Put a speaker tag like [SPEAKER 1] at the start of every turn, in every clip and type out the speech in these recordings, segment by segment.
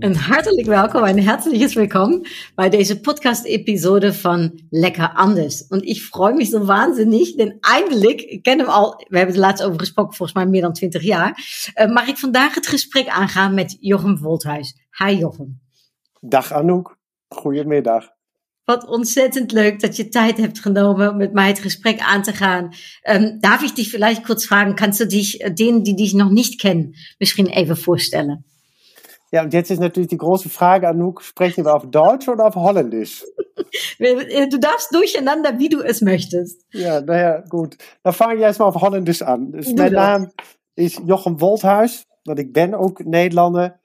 [SPEAKER 1] Een hartelijk welkom en herzliches Willkommen bei deze Podcast-Episode van Lekker Anders. Und ich freue mich so wahnsinnig, denn eindelijk, ik ken hem al, we hebben het laatst over gesproken, volgens mij meer dan 20 jaar, uh, mag ik vandaag het gesprek aangaan met Jochem Wolthuis. Hi Jochem.
[SPEAKER 2] Dag Anouk, goedemiddag.
[SPEAKER 1] Wat ontzettend leuk dat je tijd hebt genomen om met mij het gesprek aan te gaan. Ähm, darf ich dich vielleicht kurz fragen, kannst du dich äh, denen, die dich noch nicht kennen, misschien even voorstellen?
[SPEAKER 2] Ja, und jetzt ist natürlich die große Frage, Anouk, sprechen wir auf Deutsch oder auf Holländisch?
[SPEAKER 1] Du darfst durcheinander, wie du es möchtest.
[SPEAKER 2] Ja, naja, gut. Dan fange ik erstmal auf Holländisch an. Dus mijn naam is Jochem Wolthuis, want ik ben ook Nederlander.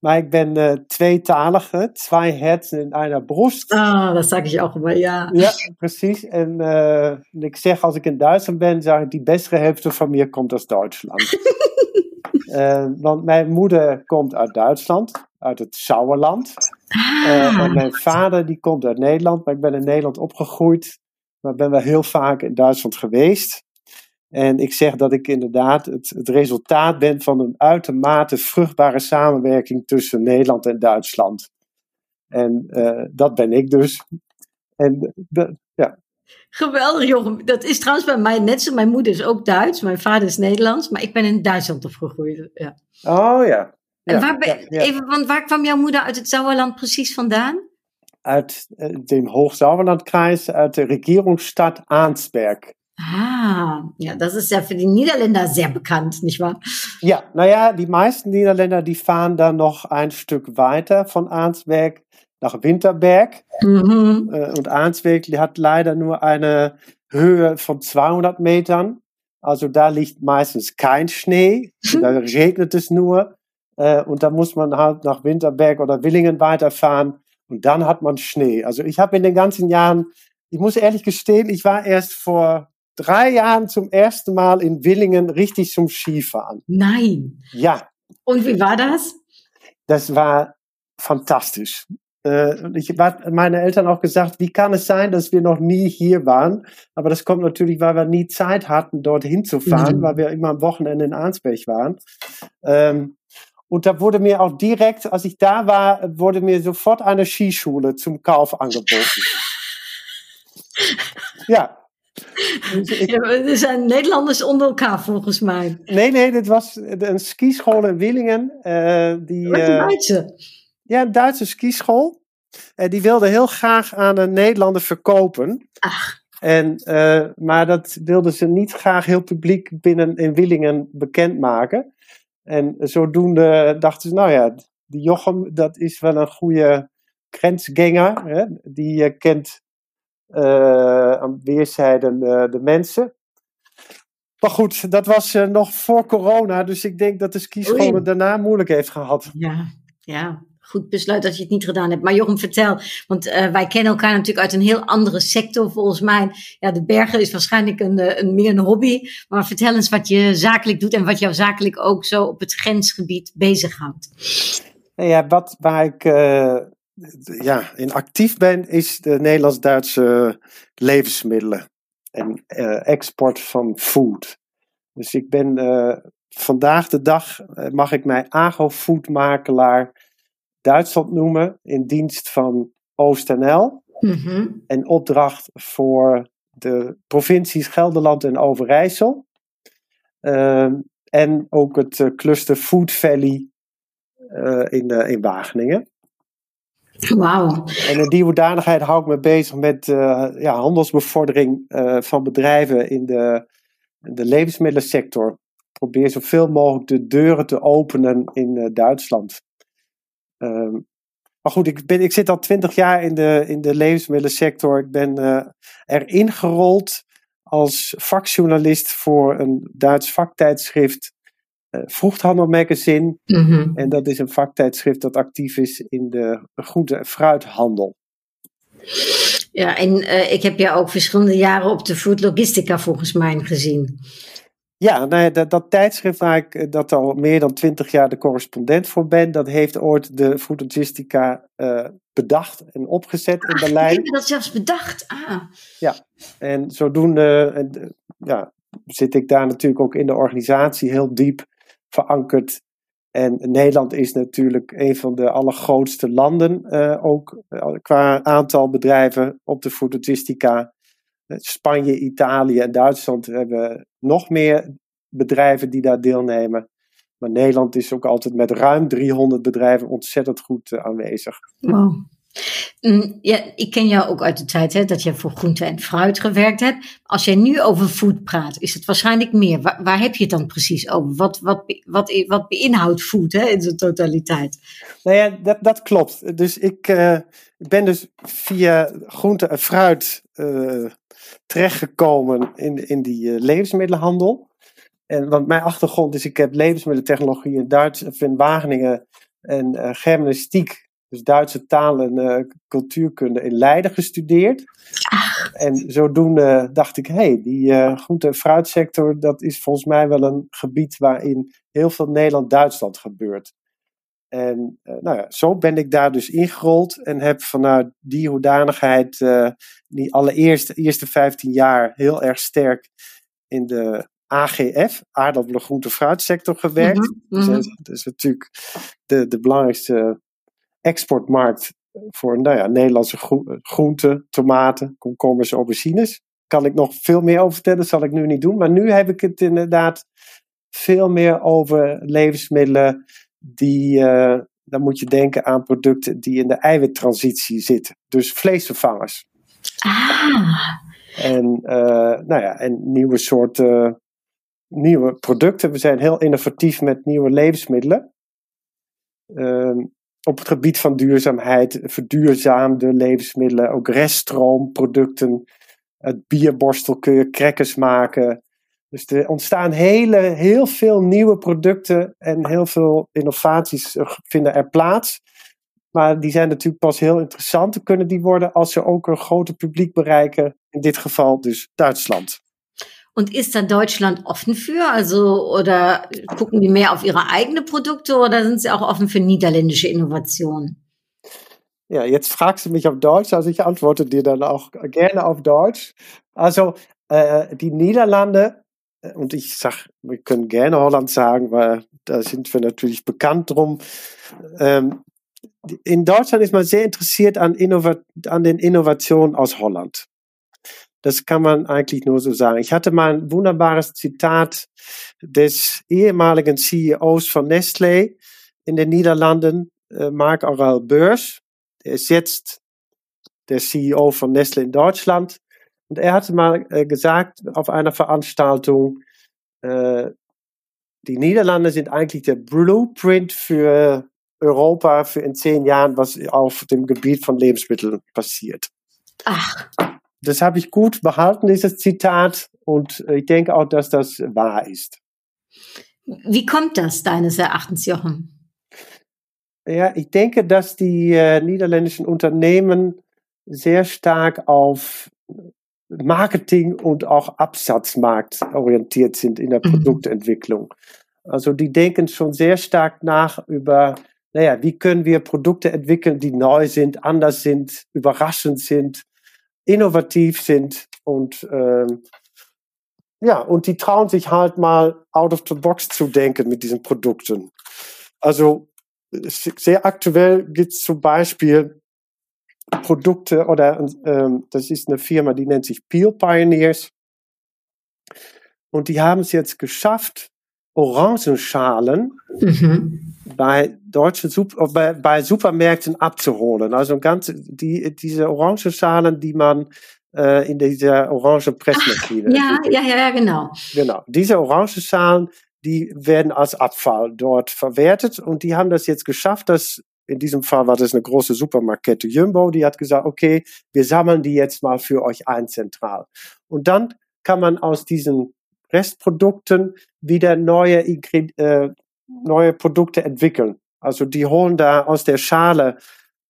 [SPEAKER 2] Maar ik ben uh, tweetalige, twee herzen in einer Brust.
[SPEAKER 1] Ah, dat zeg ik ook immer, ja.
[SPEAKER 2] Ja, precies. En uh, ik zeg als ik in Duitsland ben, zeg ik, die beste helft van mij komt uit Duitsland. Uh, want mijn moeder komt uit Duitsland, uit het Sauerland. Uh, en mijn vader die komt uit Nederland, maar ik ben in Nederland opgegroeid. Maar ben wel heel vaak in Duitsland geweest. En ik zeg dat ik inderdaad het, het resultaat ben van een uitermate vruchtbare samenwerking tussen Nederland en Duitsland. En uh, dat ben ik dus. En ja,
[SPEAKER 1] Geweldig, Jochem. Dat is trouwens bij mij net zo. Mijn moeder is ook Duits, mijn vader is Nederlands, maar ik ben in Duitsland opgegroeid. Ja.
[SPEAKER 2] Oh ja.
[SPEAKER 1] En ja, waar, ben, ja, Even, want waar kwam jouw moeder uit het Sauerland precies vandaan?
[SPEAKER 2] Uit uh, dem Hochsauerlandkreis, uit de regierungsstad Arnsberg.
[SPEAKER 1] Ah, ja, das ist ja für die Niederländer sehr bekannt, nicht wahr?
[SPEAKER 2] Ja, naja, die meisten Niederländer, die fahren dann noch ein Stück weiter von Arnsberg nach Winterberg. Mhm. Und Arnsberg hat leider nur eine Höhe von 200 Metern. Also da liegt meistens kein Schnee, da regnet es nur. Und da muss man halt nach Winterberg oder Willingen weiterfahren und dann hat man Schnee. Also ich habe in den ganzen Jahren, ich muss ehrlich gestehen, ich war erst vor drei Jahren zum ersten Mal in Willingen richtig zum Skifahren.
[SPEAKER 1] Nein.
[SPEAKER 2] Ja.
[SPEAKER 1] Und wie war das?
[SPEAKER 2] Das war fantastisch. Äh, ich habe meine Eltern auch gesagt, wie kann es sein, dass wir noch nie hier waren? Aber das kommt natürlich, weil wir nie Zeit hatten, dorthin zu fahren, mhm. weil wir immer am Wochenende in Arnsberg waren. Ähm, und da wurde mir auch direkt, als ich da war, wurde mir sofort eine Skischule zum Kauf angeboten. ja.
[SPEAKER 1] ja, er zijn Nederlanders onder elkaar volgens mij.
[SPEAKER 2] Nee, nee, dit was een skischool in Willingen. Uh, die,
[SPEAKER 1] Wat een Duitse.
[SPEAKER 2] Ja, een Duitse skischool. Uh, die wilde heel graag aan een Nederlander verkopen.
[SPEAKER 1] Ach.
[SPEAKER 2] En, uh, maar dat wilden ze niet graag heel publiek binnen in Willingen bekendmaken. En zodoende dachten ze, nou ja, die Jochem, dat is wel een goede grensganger. Hè? Die uh, kent aan weerszijden de mensen. Maar goed, dat was nog voor corona, dus ik denk dat de skischolen daarna moeilijk heeft gehad.
[SPEAKER 1] Ja, ja, goed besluit dat je het niet gedaan hebt. Maar Jochem, vertel, want uh, wij kennen elkaar natuurlijk uit een heel andere sector volgens mij. Ja, de bergen is waarschijnlijk een, een, meer een hobby. Maar vertel eens wat je zakelijk doet en wat jou zakelijk ook zo op het grensgebied bezighoudt.
[SPEAKER 2] Ja, wat waar ik uh, ja, in actief ben, is de Nederlands-Duitse levensmiddelen en export van food. Dus ik ben vandaag de dag, mag ik mij agrofoodmakelaar Duitsland noemen in dienst van OostNL.
[SPEAKER 1] Mm-hmm.
[SPEAKER 2] En opdracht voor de provincies Gelderland en Overijssel. Uh, en ook het cluster Food Valley uh, in, uh, in Wageningen.
[SPEAKER 1] Wauw.
[SPEAKER 2] En in die hoedanigheid hou ik me bezig met ja, handelsbevordering van bedrijven in de, de levensmiddelensector. Ik probeer zoveel mogelijk de deuren te openen in Duitsland. Um, maar goed, ik, ben, ik zit al twintig jaar in de, in de levensmiddelensector. Ik ben uh, erin gerold als vakjournalist voor een Duits vaktijdschrift, uh, Vroegthandel Magazine.
[SPEAKER 1] Mm-hmm.
[SPEAKER 2] En dat is een vaktijdschrift dat actief is in de groente- en fruithandel.
[SPEAKER 1] Ja, en uh, ik heb jou ook verschillende jaren op de Food Logistica volgens mij gezien.
[SPEAKER 2] Ja, nou dat, dat, tijdschrift waar ik eh, dat al meer dan twintig jaar de correspondent voor ben, dat heeft ooit de Foodlogistica uh, bedacht en opgezet in Berlijn.
[SPEAKER 1] Ik heb dat zelfs bedacht. Ah.
[SPEAKER 2] Ja, en zodoende en, ja, zit ik daar natuurlijk ook in de organisatie heel diep verankerd. En Nederland is natuurlijk een van de allergrootste landen, uh, ook qua aantal bedrijven op de Foodlogistica. Spanje, Italië en Duitsland hebben nog meer bedrijven die daar deelnemen. Maar Nederland is ook altijd met ruim 300 bedrijven ontzettend goed uh, aanwezig.
[SPEAKER 1] Wow. Mm, ja, ik ken jou ook uit de tijd hè, dat je voor groente en fruit gewerkt hebt. Als jij nu over food praat, is het waarschijnlijk meer. Waar, heb je het dan precies over? Wat, wat, wat, wat beïnhoudt food hè, in zijn totaliteit?
[SPEAKER 2] Nou ja, dat, dat klopt. Dus ik, ik ben dus via groente en fruit uh, terechtgekomen in, in die uh, levensmiddelenhandel. En, want mijn achtergrond is, ik heb levensmiddeltechnologie in Duits, in Wageningen en germanistiek, dus Duitse taal en uh, cultuurkunde in Leiden gestudeerd. En zodoende dacht ik, hé, hey, die uh, groente- en fruitsector, dat is volgens mij wel een gebied waarin heel veel Nederland-Duitsland gebeurt. En nou ja, zo ben ik daar dus ingerold en heb vanuit die hoedanigheid die allereerst de eerste 15 jaar heel erg sterk in de AGF, aardappelen, groente, fruitsector gewerkt.
[SPEAKER 1] Mm -hmm.
[SPEAKER 2] dus, dat is natuurlijk de, de belangrijkste exportmarkt voor nou ja, Nederlandse groenten, tomaten, komkommers, aubergines. Kan ik nog veel meer over vertellen, zal ik nu niet doen. Maar nu heb ik het inderdaad veel meer over levensmiddelen die, uh, dan moet je denken aan producten die in de eiwittransitie zitten. Dus vleesvervangers.
[SPEAKER 1] Ah.
[SPEAKER 2] En, uh, nou ja, en nieuwe soorten nieuwe producten. We zijn heel innovatief met nieuwe levensmiddelen. Uh, op het gebied van duurzaamheid, verduurzaamde levensmiddelen, ook reststroomproducten. Uit bierborstel kun je crackers maken. Dus er ontstaan hele, heel veel nieuwe producten en heel veel innovaties vinden er plaats. Maar die zijn natuurlijk pas heel interessant. Kunnen die worden als ze ook een groter publiek bereiken. In dit geval dus Duitsland.
[SPEAKER 1] Und ist da Deutschland offen für? Also, oder gucken die mehr auf ihre eigenen Produkte oder sind sie auch offen für niederländische Innovationen?
[SPEAKER 2] Ja, jetzt fragst du mich auf Deutsch, also ich antworte dir dann auch gerne auf Deutsch. Also, äh, die Niederlande, und ich sag, wir können gerne Holland sagen, weil da sind wir natürlich bekannt drum. Ähm, in Deutschland ist man sehr interessiert an, Innova an den Innovationen aus Holland. Das kann man eigentlich nur so sagen. Ich hatte mal ein wunderbares Zitat des ehemaligen CEOs von Nestlé in den Niederlanden, äh, Mark Aurel Beurs. Der ist jetzt der CEO von Nestlé in Deutschland. Und er hatte mal äh, gesagt auf einer Veranstaltung, äh, die Niederlande sind eigentlich der Blueprint für Europa für in zehn Jahren, was auf dem Gebiet von Lebensmitteln passiert.
[SPEAKER 1] Ach.
[SPEAKER 2] Das habe ich gut behalten, dieses Zitat. Und ich denke auch, dass das wahr ist.
[SPEAKER 1] Wie kommt das deines Erachtens, Jochen?
[SPEAKER 2] Ja, ich denke, dass die äh, niederländischen Unternehmen sehr stark auf Marketing und auch Absatzmarkt orientiert sind in der Produktentwicklung. Also die denken schon sehr stark nach über, naja, wie können wir Produkte entwickeln, die neu sind, anders sind, überraschend sind, innovativ sind und ähm, ja, und die trauen sich halt mal out of the box zu denken mit diesen Produkten. Also sehr aktuell gibt es zum Beispiel Produkte oder ähm, das ist eine Firma, die nennt sich Peel Pioneers. Und die haben es jetzt geschafft, Orangenschalen
[SPEAKER 1] Mhm.
[SPEAKER 2] bei deutschen Sup bei, bei Supermärkten abzuholen. Also ganz die, diese Orangenschalen, die man äh, in dieser Orangenpressmaschine.
[SPEAKER 1] Ja, ja, ja, ja, genau.
[SPEAKER 2] Genau. Diese Orangenschalen, die werden als Abfall dort verwertet und die haben das jetzt geschafft, dass in diesem Fall war das eine große Supermarktkette Jumbo, die hat gesagt, okay, wir sammeln die jetzt mal für euch ein zentral. Und dann kann man aus diesen Restprodukten wieder neue, äh, neue Produkte entwickeln. Also die holen da aus der Schale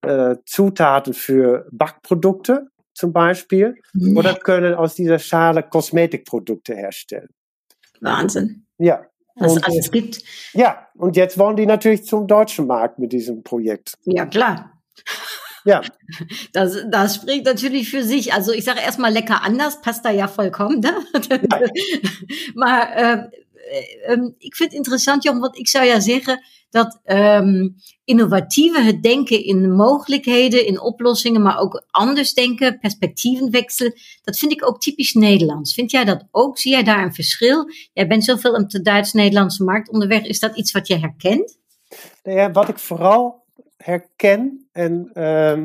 [SPEAKER 2] äh, Zutaten für Backprodukte zum Beispiel
[SPEAKER 1] Mhm.
[SPEAKER 2] oder können aus dieser Schale Kosmetikprodukte herstellen.
[SPEAKER 1] Wahnsinn.
[SPEAKER 2] Ja.
[SPEAKER 1] Was es alles gibt.
[SPEAKER 2] Ja, und jetzt wollen die natürlich zum deutschen Markt mit diesem Projekt.
[SPEAKER 1] Ja, klar.
[SPEAKER 2] Ja.
[SPEAKER 1] Das, das spricht natürlich für sich. Also ich sage erstmal lecker anders, passt da ja vollkommen. Ne? Ja. maar uh, um, ik vind het interessant, Jan, want ik zou ja zeggen dat um, innovatieve het denken in mogelijkheden, in oplossingen, maar ook anders denken, perspectievenwechsel, dat vind ik ook typisch Nederlands. Vind jij dat ook? Zie jij daar een verschil? Jij bent zoveel op de Duits-Nederlandse markt onderweg. Is dat iets wat je herkent?
[SPEAKER 2] Nou wat ik vooral herken en uh,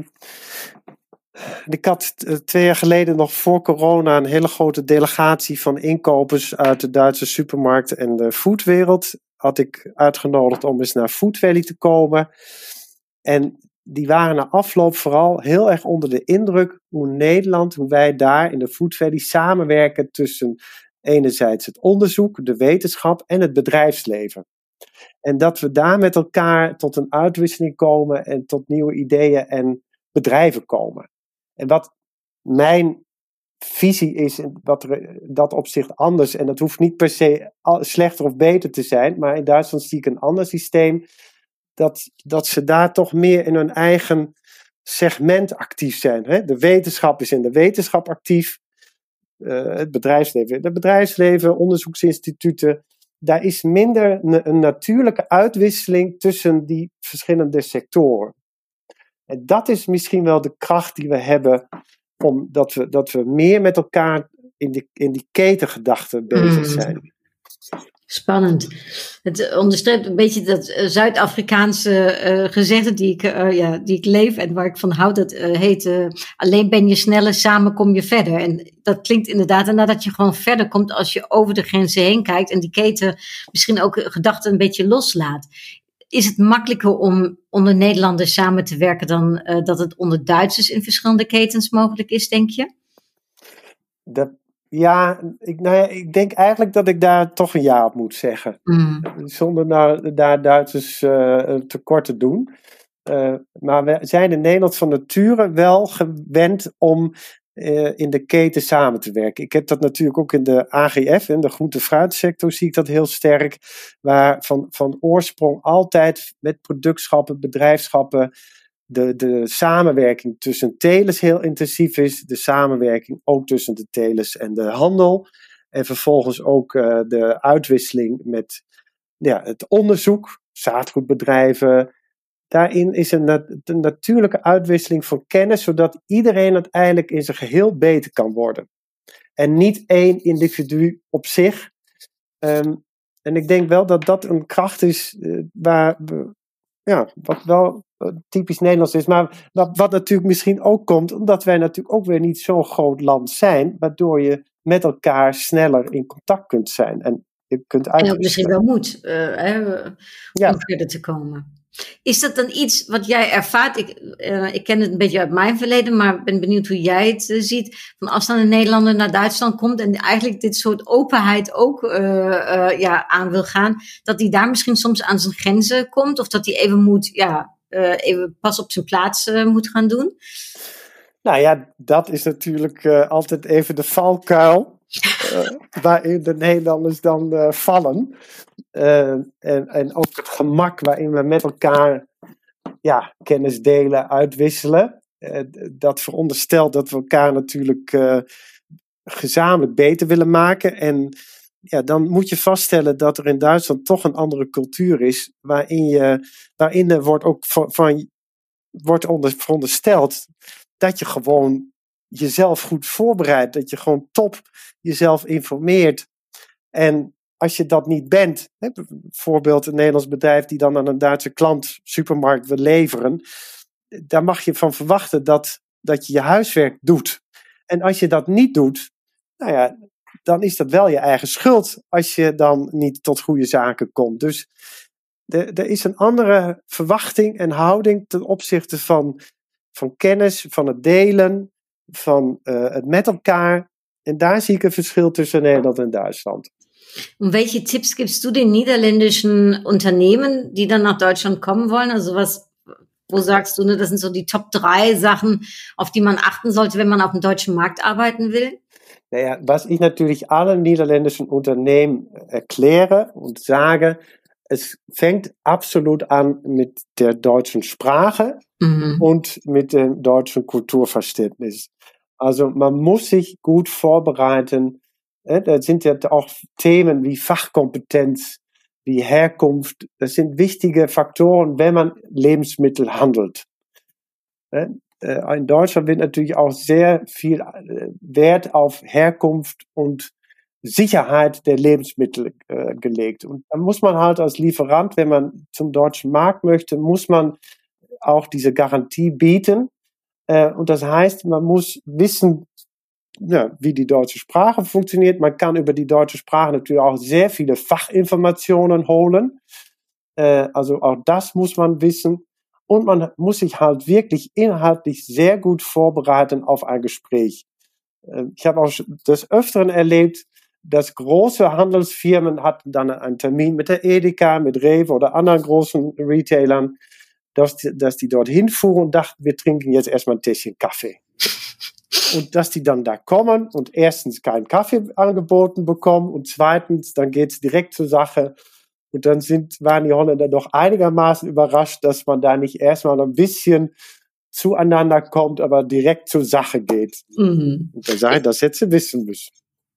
[SPEAKER 2] ik had twee jaar geleden nog voor corona een hele grote delegatie van inkopers uit de Duitse supermarkt en de foodwereld. Had ik uitgenodigd om eens naar Food Valley te komen. En die waren na afloop vooral heel erg onder de indruk hoe Nederland, hoe wij daar in de Food Valley samenwerken tussen enerzijds het onderzoek, de wetenschap en het bedrijfsleven. En dat we daar met elkaar tot een uitwisseling komen en tot nieuwe ideeën en bedrijven komen. En wat mijn visie is, wat er dat opzicht anders, en dat hoeft niet per se slechter of beter te zijn, maar in Duitsland zie ik een ander systeem, dat, dat ze daar toch meer in hun eigen segment actief zijn. Hè? De wetenschap is in de wetenschap actief, uh, het bedrijfsleven, het bedrijfsleven, onderzoeksinstituten. Daar is minder een, natuurlijke uitwisseling tussen die verschillende sectoren. En dat is misschien wel de kracht die we hebben, omdat we, dat we meer met elkaar in die, in die ketengedachten bezig mm.
[SPEAKER 1] Spannend. Het onderstreept een beetje dat uh, Zuid-Afrikaanse uh, gezegde die ik, ja, die ik leef en waar ik van houd. Dat heet alleen ben je sneller, samen kom je verder. En dat klinkt inderdaad en nadat je gewoon verder komt als je over de grenzen heen kijkt en die keten misschien ook gedachten een beetje loslaat is het makkelijker om onder Nederlanders samen te werken dan dat het onder Duitsers in verschillende ketens mogelijk is, denk je?
[SPEAKER 2] Dat, ja, ik, nou ja, ik denk eigenlijk dat ik daar toch een ja op moet zeggen. Mm. Zonder nou, daar Duitsers uh, tekort te doen. Uh, maar we zijn in Nederland van nature wel gewend om uh, in de keten samen te werken. Ik heb dat natuurlijk ook in de AGF, in de groente-fruitsector, zie ik dat heel sterk. Waar van, van oorsprong altijd met productschappen, bedrijfschappen, de, de samenwerking tussen telers heel intensief is. De samenwerking ook tussen de telers en de handel. En vervolgens ook uh, de uitwisseling met ja, het onderzoek, zaadgoedbedrijven, Daarin is een, natuurlijke uitwisseling van kennis, zodat iedereen uiteindelijk in zijn geheel beter kan worden. En niet één individu op zich. Um, en ik denk wel dat dat een kracht is uh, waar ja, wat wel typisch Nederlands is. Maar wat, wat natuurlijk misschien ook komt, omdat wij natuurlijk ook weer niet zo'n groot land zijn, waardoor je met elkaar sneller in contact kunt zijn. En je kunt
[SPEAKER 1] En ook misschien wel moet, uh, hè, om ja. verder te komen. Is dat dan iets wat jij ervaart? Ik, uh, ik ken het een beetje uit mijn verleden, maar ben benieuwd hoe jij het uh, ziet. Van als dan een Nederlander naar Duitsland komt en eigenlijk dit soort openheid ook uh, ja, aan wil gaan, dat hij daar misschien soms aan zijn grenzen komt of dat hij even moet, ja, even pas op zijn plaats moet gaan doen?
[SPEAKER 2] Nou ja, dat is natuurlijk altijd even de valkuil. Waarin de Nederlanders dan vallen. En, en ook het gemak waarin we met elkaar ja, kennis delen, uitwisselen. dat veronderstelt dat we elkaar natuurlijk gezamenlijk beter willen maken. En ja, dan moet je vaststellen dat er in Duitsland toch een andere cultuur is. Waarin, je, waarin er wordt ook van, wordt onder, verondersteld dat je gewoon jezelf goed voorbereidt. Dat je gewoon top jezelf informeert. En als je dat niet bent, hè, bijvoorbeeld een Nederlands bedrijf die dan aan een Duitse klant supermarkt wil leveren, daar mag je van verwachten dat, dat je je huiswerk doet. En als je dat niet doet, nou ja, dan is dat wel je eigen schuld als je dan niet tot goede zaken komt. Dus er is een andere verwachting en houding ten opzichte van, van kennis, van het delen, van uh, het met elkaar. En daar zie ik een verschil tussen Nederland en Duitsland.
[SPEAKER 1] Und welche Tipps gibst du den niederländischen Unternehmen, die dann nach Deutschland kommen wollen? Also was, wo sagst du, ne, das sind die Top drei Sachen, auf die man achten sollte, wenn man auf dem deutschen Markt arbeiten will?
[SPEAKER 2] Naja, was ich natürlich allen niederländischen Unternehmen erkläre und sage, es fängt absolut an mit der deutschen Sprache mhm. und mit dem deutschen Kulturverständnis. Also man muss sich gut vorbereiten. Da sind ja auch Themen wie Fachkompetenz, wie Herkunft. Das sind wichtige Faktoren, wenn man Lebensmittel handelt. Äh, in Deutschland wird natürlich auch sehr viel äh, Wert auf Herkunft und Sicherheit der Lebensmittel äh, gelegt. Und da muss man halt als Lieferant, wenn man zum deutschen Markt möchte, muss man auch diese Garantie bieten. Äh, und das heißt, man muss wissen, ja, wie die deutsche Sprache funktioniert. Man kann über die deutsche Sprache natürlich auch sehr viele Fachinformationen holen. Äh, also auch das muss man wissen. Und man muss sich halt wirklich inhaltlich sehr gut vorbereiten auf ein Gespräch. Äh, ich habe auch des Öfteren erlebt, dass große Handelsfirmen hatten dann einen Termin mit der Edeka, mit Rewe oder anderen großen Retailern, dass, dass die dort hinfuhren und dachten, wir trinken jetzt erstmal ein Tässchen Kaffee. Und dass die dann da kommen und erstens keinen Kaffee angeboten bekommen und zweitens, dann geht's direkt zur Sache. Und dann sind, waren die Holländer doch einigermaßen überrascht, dass man da nicht erstmal ein bisschen zueinander kommt, aber direkt zur Sache geht. Mhm. Und da sei das hätte sie wissen müssen.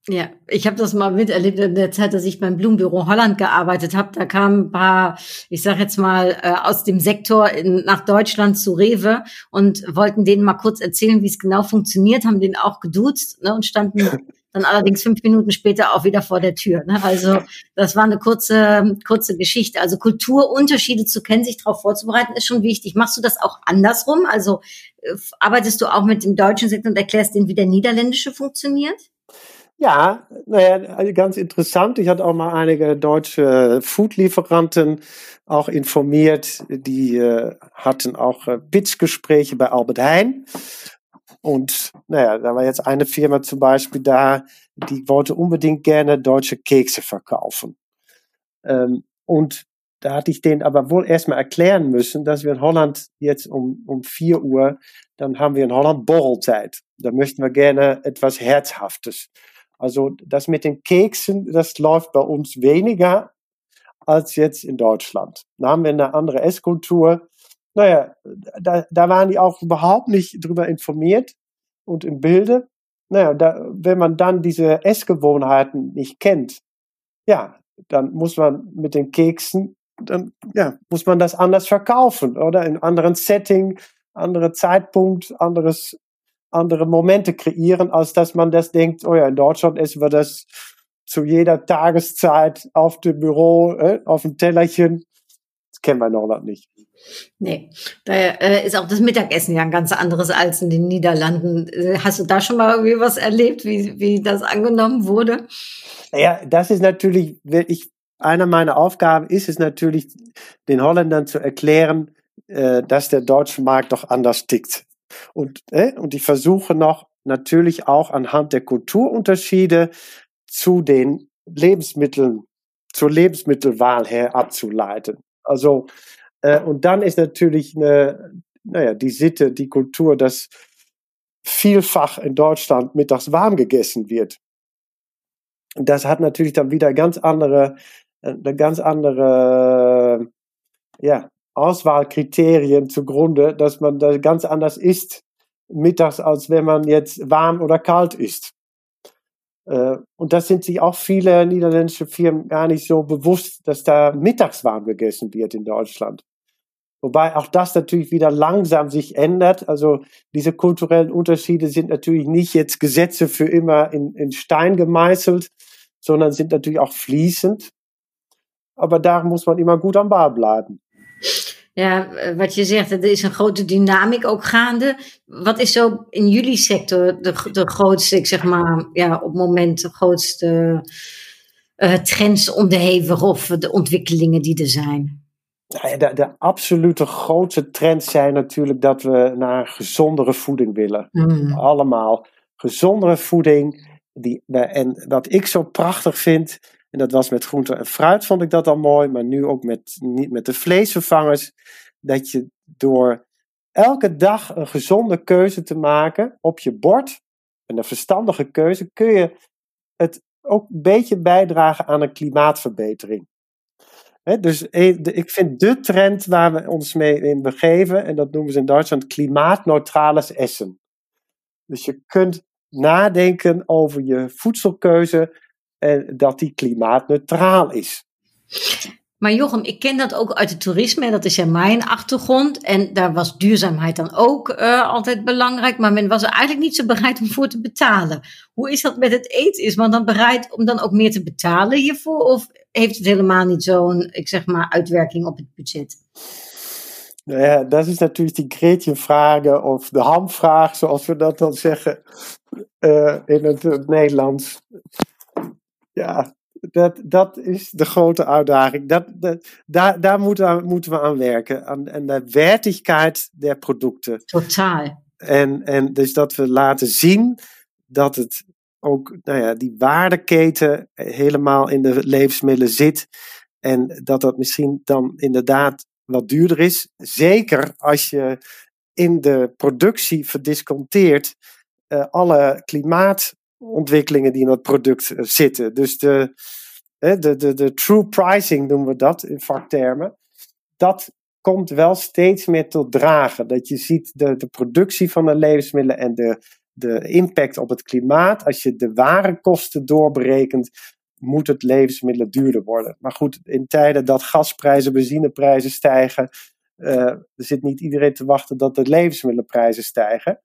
[SPEAKER 1] Ja, ich habe das mal miterlebt in der Zeit, dass ich beim Blumenbüro Holland gearbeitet habe. Da kamen ein paar, ich sage jetzt mal, äh, aus dem Sektor in, nach Deutschland zu Rewe und wollten denen mal kurz erzählen, wie es genau funktioniert, haben den auch geduzt ne, und standen dann allerdings fünf Minuten später auch wieder vor der Tür. Ne? Also das war eine kurze, kurze Geschichte. Also Kulturunterschiede zu kennen, sich darauf vorzubereiten, ist schon wichtig. Machst du das auch andersrum? Also äh, arbeitest du auch mit dem deutschen Sektor und erklärst denen, wie der niederländische funktioniert?
[SPEAKER 2] Ja, naja, also ganz interessant. Ich hatte auch mal einige deutsche Foodlieferanten auch informiert. Die äh, hatten auch äh, Pitchgespräche bei Albert Heijn. Und naja, da war jetzt eine Firma zum Beispiel da, die wollte unbedingt gerne deutsche Kekse verkaufen. Ähm, und da hatte ich denen aber wohl erstmal erklären müssen, dass wir in Holland jetzt um, um vier Uhr, dann haben wir in Holland Borrelzeit. Da möchten wir gerne etwas Herzhaftes. Also das mit den Keksen, das läuft bei uns weniger als jetzt in Deutschland. Da haben wir eine andere Esskultur. Naja, da, da waren die auch überhaupt nicht drüber informiert und im Bilde. Naja, da, wenn man dann diese Essgewohnheiten nicht kennt, ja, dann muss man mit den Keksen, dann ja, muss man das anders verkaufen oder in anderen Setting, andere Zeitpunkt, anderes andere Momente kreieren, als dass man das denkt, oh ja, in Deutschland essen wir das zu jeder Tageszeit auf dem Büro, äh, auf dem Tellerchen. Das kennen wir in Holland nicht.
[SPEAKER 1] Nee, da äh, ist auch das Mittagessen ja ein ganz anderes als in den Niederlanden. Äh, hast du da schon mal irgendwie was erlebt, wie, wie das angenommen wurde?
[SPEAKER 2] Ja, das ist natürlich, ich, einer meiner Aufgaben ist es natürlich, den Holländern zu erklären, äh, dass der deutsche Markt doch anders tickt. Und, äh, und ich versuche noch natürlich auch anhand der Kulturunterschiede zu den Lebensmitteln, zur Lebensmittelwahl her abzuleiten. Also, äh, und dann ist natürlich eine, naja, die Sitte, die Kultur, dass vielfach in Deutschland mittags warm gegessen wird. Das hat natürlich dann wieder ganz andere, äh, eine ganz andere, ja, Auswahlkriterien zugrunde, dass man da ganz anders isst mittags, als wenn man jetzt warm oder kalt isst. Äh, und das sind sich auch viele niederländische Firmen gar nicht so bewusst, dass da mittags warm gegessen wird in Deutschland. Wobei auch das natürlich wieder langsam sich ändert. Also diese kulturellen Unterschiede sind natürlich nicht jetzt Gesetze für immer in, in Stein gemeißelt, sondern sind natürlich auch fließend. Aber da muss man immer gut am Ball bleiben.
[SPEAKER 1] Ja, wat je zegt, er is een grote dynamiek ook gaande. Wat is zo in jullie sector de, de grootste, ik zeg maar, ja, op het moment de grootste uh, trends onderhevig of de ontwikkelingen die er zijn?
[SPEAKER 2] Ja, de, de, absolute grootste trends zijn natuurlijk dat we naar gezondere voeding willen. Mm. Allemaal gezondere voeding. Die, en wat ik zo prachtig vind, en dat was met groente en fruit, vond ik dat al mooi. Maar nu ook met, niet met de vleesvervangers. Dat je door elke dag een gezonde keuze te maken op je bord. en een verstandige keuze, kun je het ook een beetje bijdragen aan een klimaatverbetering. dus ik vind de trend waar we ons mee in begeven, en dat noemen ze in Duitsland klimaatneutrales essen. Dus je kunt nadenken over je voedselkeuze en dat die klimaatneutraal is.
[SPEAKER 1] Maar Jochem, ik ken dat ook uit het toerisme. Dat is ja mijn achtergrond. En daar was duurzaamheid dan ook uh, altijd belangrijk. Maar men was er eigenlijk niet zo bereid om voor te betalen. Hoe is dat met het eten? Is men dan bereid om dan ook meer te betalen hiervoor? Of heeft het helemaal niet zo'n, ik zeg maar, uitwerking op het budget?
[SPEAKER 2] Nou ja, dat is natuurlijk die Gretchen-vragen of de hamvraag, zoals we dat dan zeggen uh, in het, het Nederlands. Ja, dat, dat is de grote uitdaging. Dat, dat, daar daar moeten, we, moeten we aan werken. Aan, aan de wertigheid der producten.
[SPEAKER 1] Totaal.
[SPEAKER 2] En, en dus dat we laten zien dat het ook, nou ja, die waardeketen helemaal in de levensmiddelen zit. En dat dat misschien dan inderdaad wat duurder is. Zeker als je in de productie verdisconteert uh, alle klimaat ontwikkelingen die in dat product eh, zitten. Dus de, de, de, de true pricing noemen we dat in vaktermen. Dat komt wel steeds meer tot dragen. Dat je ziet de, de productie van de levensmiddelen en de, de impact op het klimaat. Als je de warenkosten doorberekent, moet het levensmiddelen duurder worden. Maar goed, in tijden dat gasprijzen, benzineprijzen stijgen, uh, zit niet iedereen te wachten dat de levensmiddelenprijzen stijgen.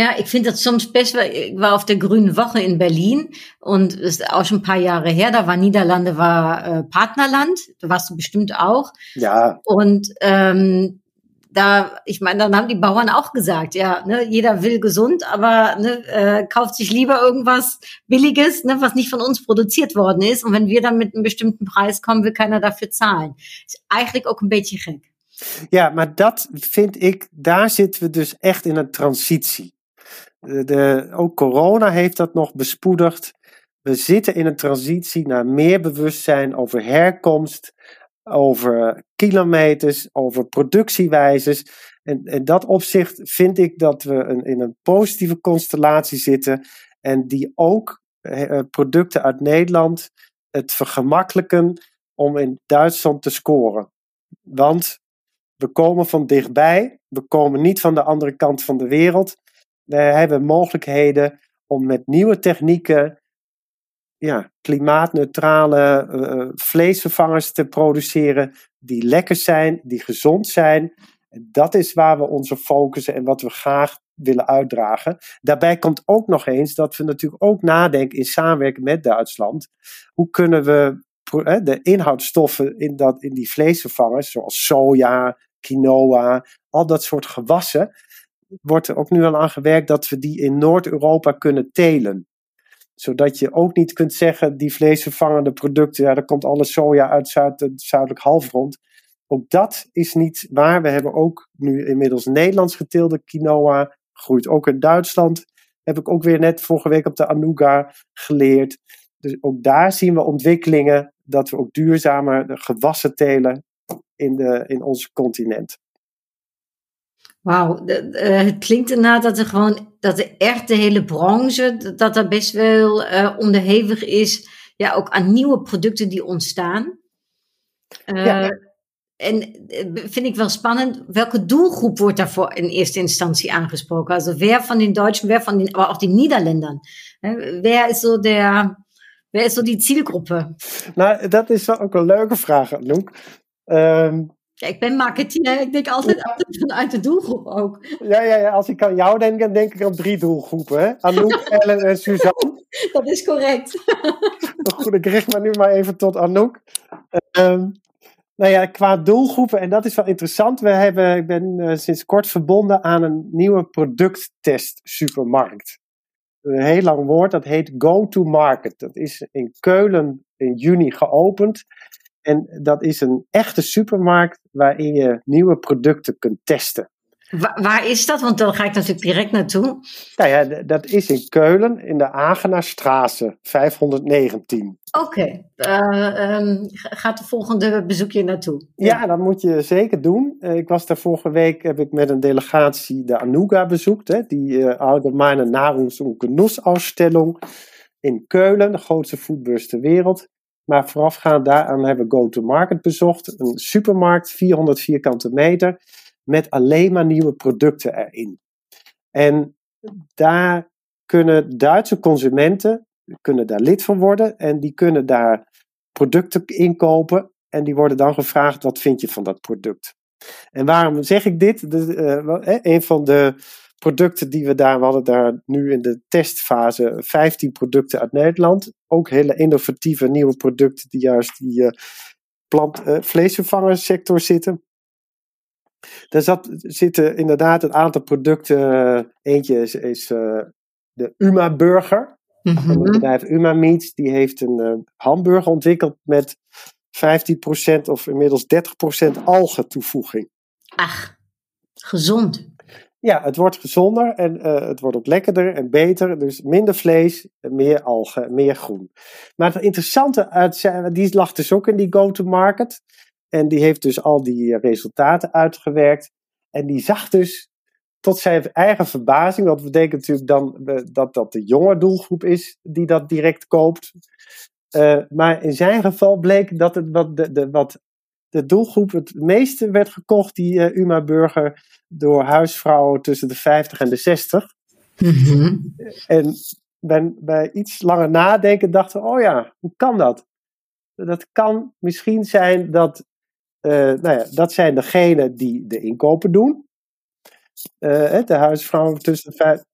[SPEAKER 1] Ja, ich finde das soms best, ich war auf der Grünen Woche in Berlin und das ist auch schon ein paar Jahre her, da war Niederlande war äh, Partnerland, da warst du bestimmt auch.
[SPEAKER 2] Ja.
[SPEAKER 1] Und ähm, da, ich meine, dann haben die Bauern auch gesagt, ja, ne, jeder will gesund, aber ne, äh, kauft sich lieber irgendwas Billiges, ne, was nicht von uns produziert worden ist. Und wenn wir dann mit einem bestimmten Preis kommen, will keiner dafür zahlen. Ist eigentlich ook een beetje gek.
[SPEAKER 2] Ja, maar dat vind ik, daar zitten we dus echt in een transitie. De, ook corona heeft dat nog bespoedigd. We zitten in een transitie naar meer bewustzijn over herkomst, over kilometers, over productiewijzes. En in dat opzicht vind ik dat we een, in een positieve constellatie zitten en die ook eh, producten uit Nederland het vergemakkelijken om in Duitsland te scoren. Want we komen van dichtbij, we komen niet van de andere kant van de wereld. We hebben mogelijkheden om met nieuwe technieken ja, klimaatneutrale uh, vleesvervangers te produceren die lekker zijn, die gezond zijn. Dat is waar we onze focussen en wat we graag willen uitdragen. Daarbij komt ook nog eens dat we natuurlijk ook nadenken in samenwerking met Duitsland. Hoe kunnen we de inhoudstoffen in, dat, in die vleesvervangers, zoals soja, quinoa, al dat soort gewassen, wordt er ook nu al aan gewerkt dat we die in Noord-Europa kunnen telen. Zodat je ook niet kunt zeggen, die vleesvervangende producten, ja, daar komt alle soja uit Zuid, het zuidelijk halfrond. Ook dat is niet waar. We hebben ook nu inmiddels Nederlands geteelde quinoa, groeit ook in Duitsland. Heb ik ook weer net vorige week op de Anuga geleerd. Dus ook daar zien we ontwikkelingen dat we ook duurzamer gewassen telen in, de, in ons continent.
[SPEAKER 1] Wauw, het klinkt erna dat er gewoon, dat er echt de hele branche, dat er best wel uh, onderhevig is, ja, ook aan nieuwe producten die ontstaan. Uh, ja. En vind ik wel spannend, welke doelgroep wordt daarvoor in eerste instantie aangesproken? Also wer van den Deutschen, wer van den, aber auch den Niederländern? Wer is zo der, wer is zo die zielgroep?
[SPEAKER 2] Nou, dat is ook een leuke vraag. Um,
[SPEAKER 1] ja, ik ben marketeer, ik denk altijd, altijd vanuit de doelgroep ook.
[SPEAKER 2] Ja, ja, ja, als ik aan jou denk, dan denk ik aan drie doelgroepen. Hè? Anouk, Ellen en Suzanne.
[SPEAKER 1] Dat is correct.
[SPEAKER 2] Goed, ik richt me nu maar even tot Anouk. Um, nou ja, qua doelgroepen, en dat is wel interessant. We hebben, ik ben uh, sinds kort verbonden aan een nieuwe producttest supermarkt. Een heel lang woord, dat heet Go to Market. Dat is in Keulen in juni geopend. En dat is een echte supermarkt waarin je nieuwe producten kunt testen.
[SPEAKER 1] waar is dat? Want dan ga ik natuurlijk direct naartoe.
[SPEAKER 2] Nou ja, dat is in Keulen in de Agenaarstraße 519.
[SPEAKER 1] Oké, eh, ehm, gaat de volgende bezoekje naartoe?
[SPEAKER 2] Ja. dat moet je zeker doen. Eh, ik was daar vorige week, heb ik met een delegatie de Anuga bezoekt. Hè, die uh, Allgemeine Nahrungs- und Genussausstellung in Keulen, de grootste foodbeurs ter wereld. Maar voorafgaand daaraan hebben we Go to Market bezocht. Een supermarkt, 400 vierkante meter, met alleen maar nieuwe producten erin. En daar kunnen Duitse consumenten kunnen daar lid van worden en die kunnen daar producten inkopen en die worden dan gevraagd wat vind je van dat product. En waarom zeg ik dit? De, uh, een van de producten die we daar, we hadden daar nu in de testfase 15 producten uit Nederland. Ook hele innovatieve nieuwe producten die juist die uh, plant, uh, vleesvervangerssector zitten. Daar zat, zitten inderdaad een aantal producten. Eentje is, is de Uma Burger. Mm -hmm. Het bedrijf Uma Meats die heeft een hamburger ontwikkeld met 15% of inmiddels 30% algen toevoeging.
[SPEAKER 1] Ach, gezond.
[SPEAKER 2] Ja, het wordt gezonder en uh, het wordt ook lekkerder en beter. Dus minder vlees, meer algen, meer groen. Maar het interessante uit die lag dus ook in die go-to-market. En die heeft dus al die resultaten uitgewerkt. En die zag dus tot zijn eigen verbazing, want we denken natuurlijk dan dat dat de jonge doelgroep is die dat direct koopt. Maar in zijn geval bleek dat het wat de, de, wat de doelgroep het meeste werd gekocht, die uh, Uma Burger, door huisvrouwen tussen de 50 en de 60. Mm-hmm. En bij, bij iets langer nadenken dachten we, oh ja, hoe kan dat? Dat kan misschien zijn dat, uh, nou ja, dat zijn degenen die de inkopen doen. Uh, de huisvrouwen tussen vijf,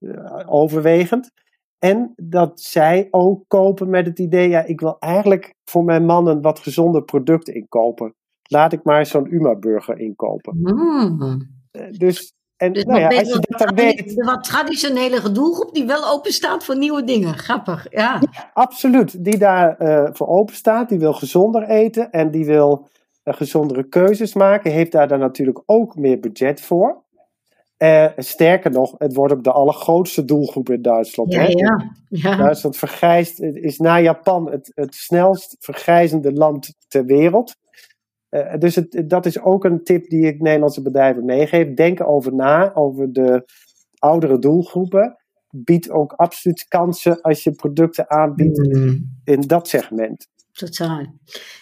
[SPEAKER 2] overwegend. En dat zij ook kopen met het idee, ja, ik wil eigenlijk voor mijn man een wat gezonder product inkopen. Laat ik maar zo'n Uma-burger inkopen.
[SPEAKER 1] Mm.
[SPEAKER 2] Dus, en dus nou ja, als je dat dan weet...
[SPEAKER 1] De wat traditionele doelgroep die wel open staat voor nieuwe dingen. Grappig, ja.
[SPEAKER 2] ja absoluut. Die daar uh, voor open staat, die wil gezonder eten en die wil uh, gezondere keuzes maken. Heeft daar dan natuurlijk ook meer budget voor. Uh, sterker nog, het wordt ook de allergrootste doelgroep in Duitsland.
[SPEAKER 1] Ja,
[SPEAKER 2] hè?
[SPEAKER 1] ja, ja.
[SPEAKER 2] Duitsland vergrijst, is na Japan het, het snelst vergrijzende land ter wereld. Uh, dus het, dat is ook een tip die ik Nederlandse bedrijven meegeef. Denk over na, over de oudere doelgroepen. Bied ook absoluut kansen als je producten aanbiedt
[SPEAKER 1] mm.
[SPEAKER 2] in dat segment.
[SPEAKER 1] Totaal.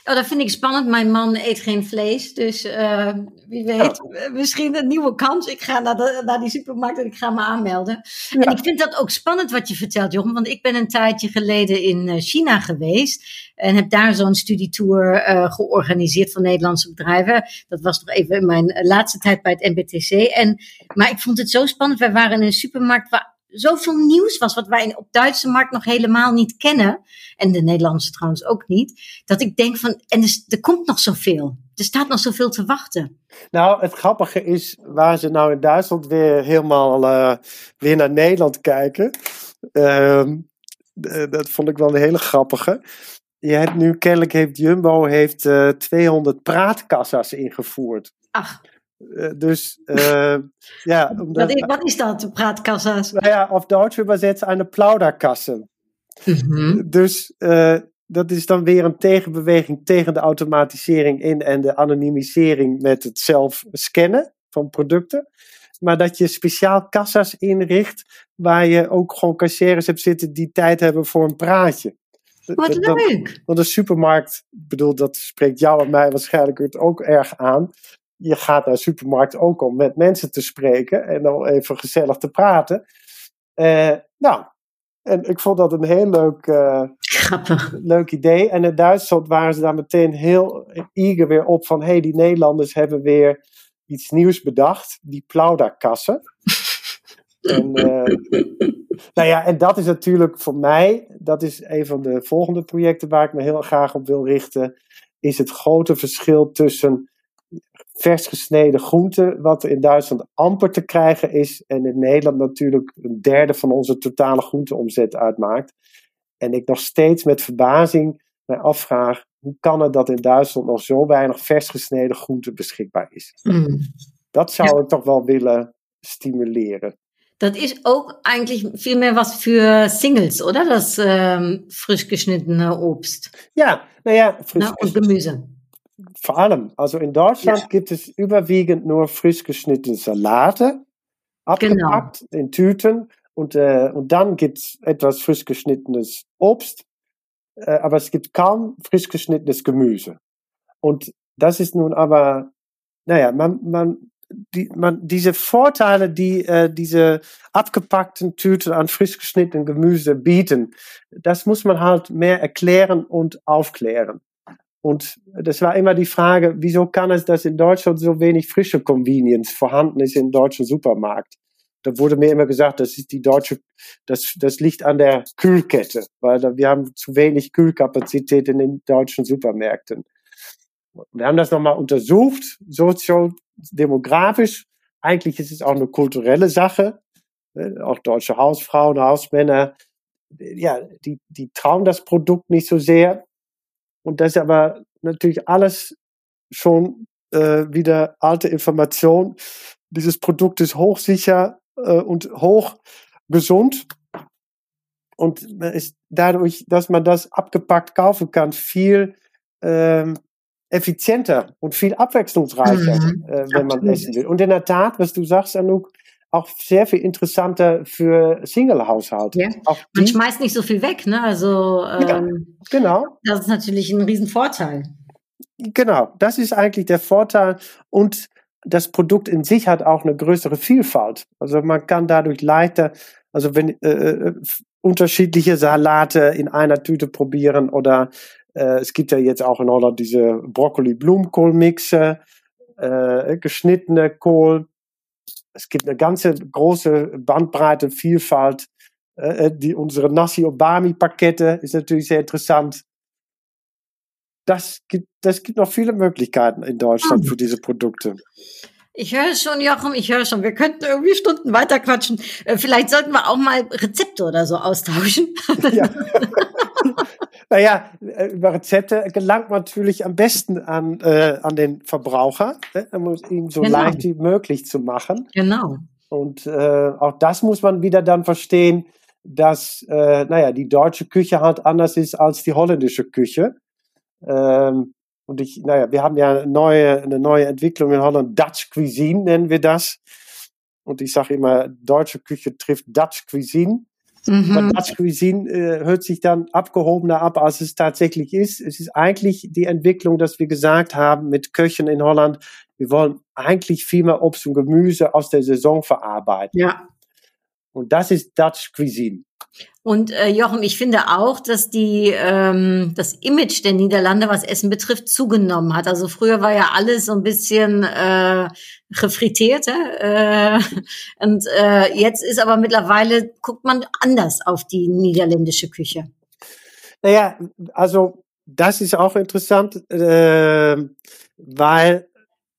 [SPEAKER 1] Oh, dat vind ik spannend. Mijn man eet geen vlees. Dus uh, wie weet, oh. misschien een nieuwe kans. Ik ga naar, de, naar die supermarkt en ik ga me aanmelden. Ja. En ik vind dat ook spannend wat je vertelt, Jochem. Want ik ben een tijdje geleden in China geweest. En heb daar zo'n studietour uh, georganiseerd van Nederlandse bedrijven. Dat was nog even in mijn laatste tijd bij het NBTC. En, maar ik vond het zo spannend. Wij waren in een supermarkt waar zoveel nieuws was, wat wij op Duitse markt nog helemaal niet kennen. En de Nederlandse trouwens ook niet. Dat ik denk van, en er, er komt nog zoveel. Er staat nog zoveel te wachten.
[SPEAKER 2] Nou, het grappige is, waar ze nou in Duitsland weer helemaal uh, weer naar Nederland kijken. Uh, dat vond ik wel een hele grappige. Je hebt nu, kennelijk heeft Jumbo heeft, uh, 200 praatkassa's ingevoerd.
[SPEAKER 1] Ach.
[SPEAKER 2] Uh, dus uh, ja.
[SPEAKER 1] Omdat, wat, is, wat is dat, praatkassa's?
[SPEAKER 2] Nou ja, auf Deutsch übersetzt eine Plauderkasse.
[SPEAKER 1] Mm-hmm.
[SPEAKER 2] Dus uh, dat is dan weer een tegenbeweging tegen de automatisering in en de anonimisering met het zelf scannen van producten. Maar dat je speciaal kassa's inricht waar je ook gewoon cashiers hebt zitten die tijd hebben voor een praatje.
[SPEAKER 1] Wat leuk!
[SPEAKER 2] Want een supermarkt, ik bedoel, dat spreekt jou en mij waarschijnlijk het ook erg aan je gaat naar de supermarkt ook om met mensen te spreken en dan even gezellig te praten. Uh, nou, en ik vond dat een heel leuk, uh, leuk idee. En in Duitsland waren ze daar meteen heel eager weer op van, hé, hey, die Nederlanders hebben weer iets nieuws bedacht, die plauderkassen. en, uh, nou ja, en dat is natuurlijk voor mij, dat is een van de volgende projecten waar ik me heel graag op wil richten, is het grote verschil tussen vers gesneden groenten, wat in Duitsland amper te krijgen is. En in Nederland natuurlijk een derde van onze totale groenteomzet uitmaakt. En ik nog steeds met verbazing mij afvraag, hoe kan het dat in Duitsland nog zo weinig vers gesneden groente beschikbaar is?
[SPEAKER 1] Mm.
[SPEAKER 2] Dat zou ja. ik toch wel willen stimuleren.
[SPEAKER 1] Das ist auch eigentlich viel mehr was für Singles, oder? Das ähm, frisch geschnittene Obst.
[SPEAKER 2] Ja, naja, frisch
[SPEAKER 1] ne? und Gemüse.
[SPEAKER 2] Vor allem, also in Deutschland ja. gibt es überwiegend nur frisch geschnittene Salate, abgepackt genau. in Tüten und, äh, und dann gibt es etwas frisch geschnittenes Obst, äh, aber es gibt kaum frisch geschnittenes Gemüse. Und das ist nun aber, naja, man, man, die, man, diese Vorteile, die äh, diese abgepackten Tüten an frisch geschnittenen Gemüse bieten, das muss man halt mehr erklären und aufklären. Und das war immer die Frage, wieso kann es, dass in Deutschland so wenig frische Convenience vorhanden ist im deutschen Supermarkt? Da wurde mir immer gesagt, das ist die deutsche, das, das liegt an der Kühlkette, weil wir haben zu wenig Kühlkapazität in den deutschen Supermärkten. Wir haben das nochmal untersucht, soziodemografisch. Eigentlich ist es auch eine kulturelle Sache. Ne? Auch deutsche Hausfrauen, Hausmänner, ja, die, die trauen das Produkt nicht so sehr. Und das ist aber natürlich alles schon äh, wieder alte Information. Dieses Produkt ist hochsicher äh, und hochgesund. Und ist dadurch, dass man das abgepackt kaufen kann, viel ähm, effizienter und viel abwechslungsreicher, mhm, äh, wenn man essen will. Und in der Tat, was du sagst, Anouk, auch sehr viel interessanter für Single-Haushalte. Ja.
[SPEAKER 1] Man schmeißt nicht so viel weg, ne? Also ähm, ja,
[SPEAKER 2] genau.
[SPEAKER 1] Das ist natürlich ein Riesenvorteil.
[SPEAKER 2] Genau, das ist eigentlich der Vorteil. Und das Produkt in sich hat auch eine größere Vielfalt. Also man kann dadurch leichter, also wenn äh, äh unterschiedliche Salate in einer Tüte probieren oder äh, es gibt ja jetzt auch in Holland diese Brokkoli-Blumenkohl-Mixe, äh, geschnittene Kohl. Es gibt eine ganze große Bandbreite, Vielfalt. Äh, äh die, unsere Nasi Obami-Pakete ist natürlich sehr interessant. Das gibt, das gibt noch viele Möglichkeiten in Deutschland für diese Produkte.
[SPEAKER 1] Ich höre schon, Jochen, ich höre schon. Wir könnten irgendwie Stunden weiter quatschen. Äh, vielleicht sollten wir auch mal Rezepte oder so austauschen. Ja.
[SPEAKER 2] Naja, äh, über Rezepte gelangt man natürlich am besten an, äh, an den Verbraucher, ne? um ihm so genau. leicht wie möglich zu machen.
[SPEAKER 1] Genau.
[SPEAKER 2] Und äh, auch das muss man wieder dann verstehen, dass, äh, naja, die deutsche Küche halt anders ist als die holländische Küche. Ähm, und ich, naja, wir haben ja eine neue, eine neue Entwicklung in Holland, Dutch Cuisine nennen wir das. Und ich sage immer, deutsche Küche trifft Dutch Cuisine. Mhm. Dutch Cuisine äh, hört sich dann abgehobener ab, als es tatsächlich ist. Es ist eigentlich die Entwicklung, dass wir gesagt haben mit Köchen in Holland, wir wollen eigentlich viel mehr Obst und Gemüse aus der Saison verarbeiten.
[SPEAKER 1] Ja.
[SPEAKER 2] Und das ist Dutch Cuisine.
[SPEAKER 1] Und äh, Jochen, ich finde auch, dass die ähm, das Image der Niederlande, was Essen betrifft, zugenommen hat. Also früher war ja alles so ein bisschen äh, gefrittiert, äh, und äh, jetzt ist aber mittlerweile guckt man anders auf die niederländische Küche.
[SPEAKER 2] Naja, also das ist auch interessant, äh, weil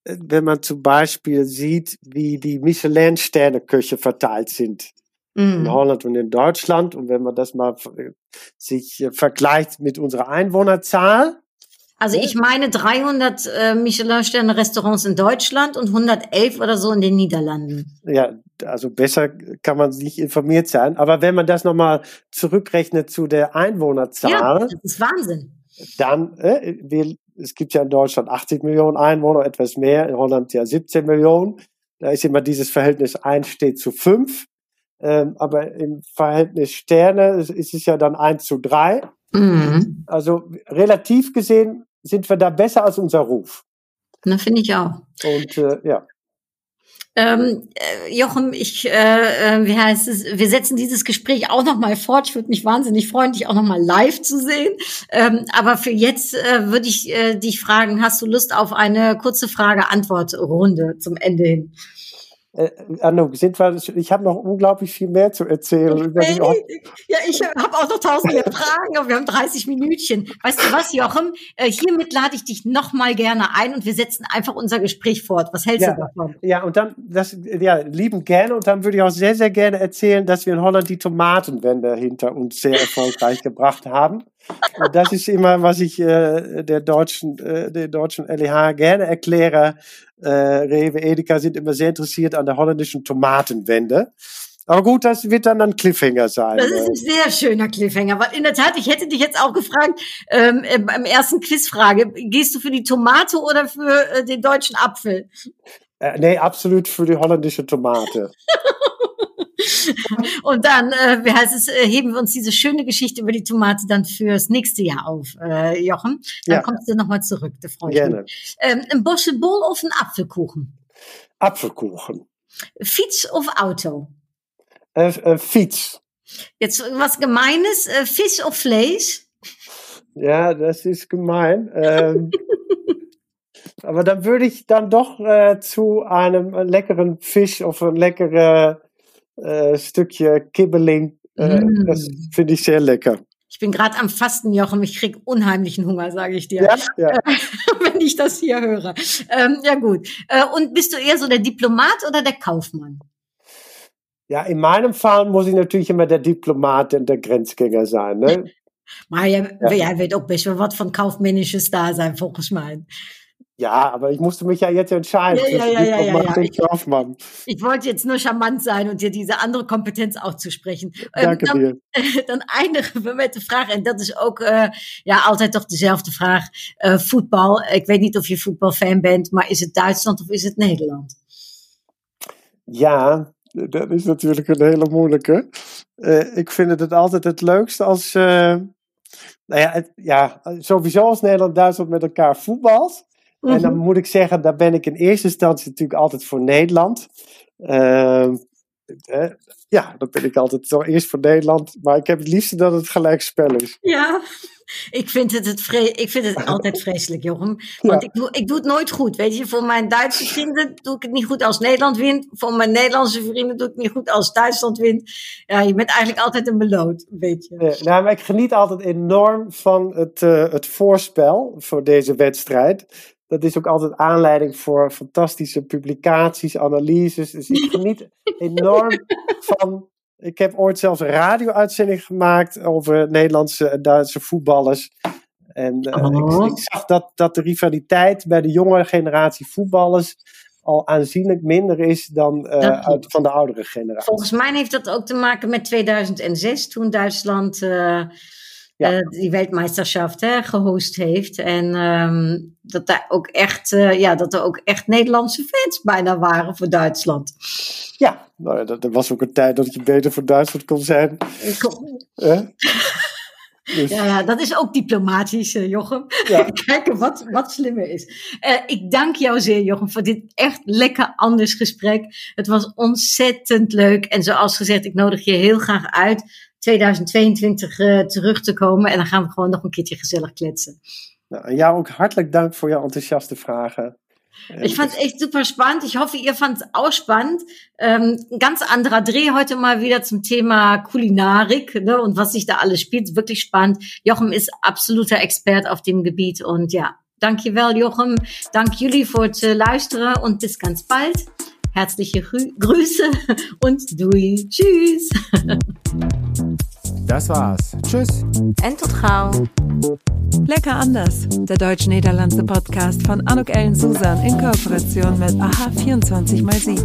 [SPEAKER 2] äh, wenn man zum Beispiel sieht, wie die Michelin-Sterne-Köche verteilt sind in mhm. Holland und in Deutschland. Und wenn man das mal sich äh, vergleicht mit unserer Einwohnerzahl.
[SPEAKER 1] Also ich meine 300 äh, Michelin-Sterne-Restaurants in Deutschland und 111 oder so in den Niederlanden.
[SPEAKER 2] Ja, also besser kann man nicht informiert sein. Aber wenn man das nochmal zurückrechnet zu der Einwohnerzahl. Ja,
[SPEAKER 1] das ist Wahnsinn.
[SPEAKER 2] Dann, äh, wir, es gibt ja in Deutschland 80 Millionen Einwohner, etwas mehr, in Holland ja 17 Millionen. Da ist immer dieses Verhältnis 1 steht zu 5. Ähm, aber im Verhältnis Sterne ist es ja dann 1 zu 3. Mhm. Also relativ gesehen sind wir da besser als unser Ruf.
[SPEAKER 1] Na, finde ich auch.
[SPEAKER 2] Und äh, ja.
[SPEAKER 1] Ähm, äh, Jochen, ich, äh, äh, wie heißt es? Wir setzen dieses Gespräch auch noch mal fort. Ich würde mich wahnsinnig freuen, dich auch noch mal live zu sehen. Ähm, aber für jetzt äh, würde ich äh, dich fragen: Hast du Lust auf eine kurze Frage-Antwort-Runde zum Ende hin?
[SPEAKER 2] Äh, Anouk, sind wir, ich habe noch unglaublich viel mehr zu erzählen.
[SPEAKER 1] Ich, ja, ich habe auch noch tausend mehr Fragen, aber wir haben 30 Minütchen. Weißt du was, Jochen? Äh, hiermit lade ich dich noch mal gerne ein und wir setzen einfach unser Gespräch fort. Was hältst
[SPEAKER 2] ja,
[SPEAKER 1] du davon?
[SPEAKER 2] Ja, und dann, das, ja, lieben gerne. Und dann würde ich auch sehr, sehr gerne erzählen, dass wir in Holland die Tomatenwende hinter uns sehr erfolgreich gebracht haben. Das ist immer, was ich äh, der deutschen, äh, der deutschen LEH gerne erkläre. Äh, Rewe, Edeka sind immer sehr interessiert an der holländischen Tomatenwende. Aber gut, das wird dann ein Cliffhanger sein.
[SPEAKER 1] Das ist ein sehr schöner Cliffhanger. Weil in der Tat, ich hätte dich jetzt auch gefragt, ähm, beim ersten Quizfrage, gehst du für die Tomate oder für äh, den deutschen Apfel?
[SPEAKER 2] Äh, nee, absolut für die holländische Tomate.
[SPEAKER 1] Und dann, äh, wie heißt es, äh, heben wir uns diese schöne Geschichte über die Tomate dann fürs nächste Jahr auf, äh, Jochen. Dann
[SPEAKER 2] Ja.
[SPEAKER 1] kommst du nochmal zurück, da freue ich
[SPEAKER 2] Gerne.
[SPEAKER 1] mich. Ähm, ein Bosse Bol of ein Apfelkuchen?
[SPEAKER 2] Apfelkuchen.
[SPEAKER 1] Fiets of Auto?
[SPEAKER 2] Äh, äh, Fiets.
[SPEAKER 1] Jetzt was Gemeines, äh, Fisch of Vlees?
[SPEAKER 2] Ja, das ist gemein. Ähm, aber dann würde ich dann doch äh, zu einem leckeren Fisch of ein leckere äh, Stückje Kibbeling. Äh,
[SPEAKER 1] Mm.
[SPEAKER 2] Das finde ich sehr lecker.
[SPEAKER 1] Ich bin gerade am Fasten, Jochen. Ich krieg unheimlichen Hunger, sage ich dir,
[SPEAKER 2] Ja, ja.
[SPEAKER 1] wenn ich das hier höre. Ähm, ja gut. Äh, und bist du eher so der Diplomat oder der Kaufmann?
[SPEAKER 2] ja, in meinem Fall muss ich natürlich immer der Diplomat und der Grenzgänger sein. Ne?
[SPEAKER 1] Maar
[SPEAKER 2] Ja.
[SPEAKER 1] jij weet ook best wel wat van kaufmännisches da zijn, volgens mij.
[SPEAKER 2] Ja, aber ich musste mich ja jetzt entscheiden.
[SPEAKER 1] Ja, ja, ja, ja, ja,
[SPEAKER 2] Kaufmann.
[SPEAKER 1] Ich wollte jetzt nur charmant zijn und dir diese andere Kompetenz zu sprechen. Ähm,
[SPEAKER 2] Danke
[SPEAKER 1] dan, dan eindigen we met de vraag, en dat is ook ja, altijd toch dezelfde vraag. Eh, voetbal, ik weet niet of je voetbalfan bent, maar is het Duitsland of is het Nederland?
[SPEAKER 2] Ja, dat is natuurlijk een hele moeilijke. Eh, ik vind het altijd het leukste als. eh, nou ja, het- ja, sowieso als Nederland-Duitsland met elkaar voetbalt. En dan moet ik zeggen, daar ben ik in eerste instantie natuurlijk altijd voor Nederland. Ehm, eh, ja, dan ben ik altijd zo eerst voor Nederland. Maar ik heb het liefste dat het gelijk spel is.
[SPEAKER 1] Ja, ik vind het, het, vre ik vind het altijd vreselijk, Jochem. Want
[SPEAKER 2] Ja.
[SPEAKER 1] ik, doe, ik doe het nooit goed. Weet je, voor mijn Duitse vrienden doe ik het niet goed als Nederland wint. Voor mijn Nederlandse vrienden doe ik het niet goed als Duitsland wint. Ja, je bent eigenlijk altijd een beloot, weet je.
[SPEAKER 2] Eh, nou, maar ik geniet altijd enorm van het, eh, het voorspel voor deze wedstrijd. Dat is ook altijd aanleiding voor fantastische publicaties, analyses. Dus ik geniet enorm van. Ik heb ooit zelfs een radio-uitzending gemaakt over Nederlandse en Duitse voetballers. En eh,
[SPEAKER 1] Oh.
[SPEAKER 2] ik, ik zag dat, dat de rivaliteit bij de jongere generatie voetballers al aanzienlijk minder is dan eh, uit, van de oudere generatie.
[SPEAKER 1] Volgens mij heeft dat ook te maken met 2006, toen Duitsland eh,
[SPEAKER 2] Ja.
[SPEAKER 1] eh, die Weltmeisterschaft hè, gehost heeft. En ehm, dat, daar ook echt, eh, ja, dat er ook echt Nederlandse fans bijna waren voor Duitsland.
[SPEAKER 2] Ja, nou, ja, dat, er was ook een tijd dat je beter voor Duitsland kon zijn. Dus,
[SPEAKER 1] Ja, ja, dat is ook diplomatisch, eh, Jochem.
[SPEAKER 2] Ja.
[SPEAKER 1] Kijken wat, wat slimmer is. Ik dank jou zeer, Jochem, voor dit echt lekker anders gesprek. Het was ontzettend leuk. En zoals gezegd, ik nodig je heel graag uit 2022 eh, terug te komen. En dan gaan we gewoon nog een keertje gezellig kletsen.
[SPEAKER 2] nou, jou ook hartelijk dank voor jouw enthousiaste vragen. En
[SPEAKER 1] Ich fand es echt super spannend. Ich hoffe, ihr fand es auch spannend. Ähm, ein ganz anderer Dreh heute mal wieder zum Thema Kulinarik ne, und was sich da alles spielt. Wirklich spannend. Jochem ist absoluter Expert auf dem Gebiet. Und ja, dankjewel Jochem. Dank jullie voor het eh, luisteren und bis ganz bald. Herzliche Grü Grüße und doei. Tschüss.
[SPEAKER 3] Das war's. Tschüss.
[SPEAKER 4] En tot gauw. Lecker anders. Der deutsch-niederlandse Podcast von Anuk Ellen Susan in Kooperation mit AHA 24x7.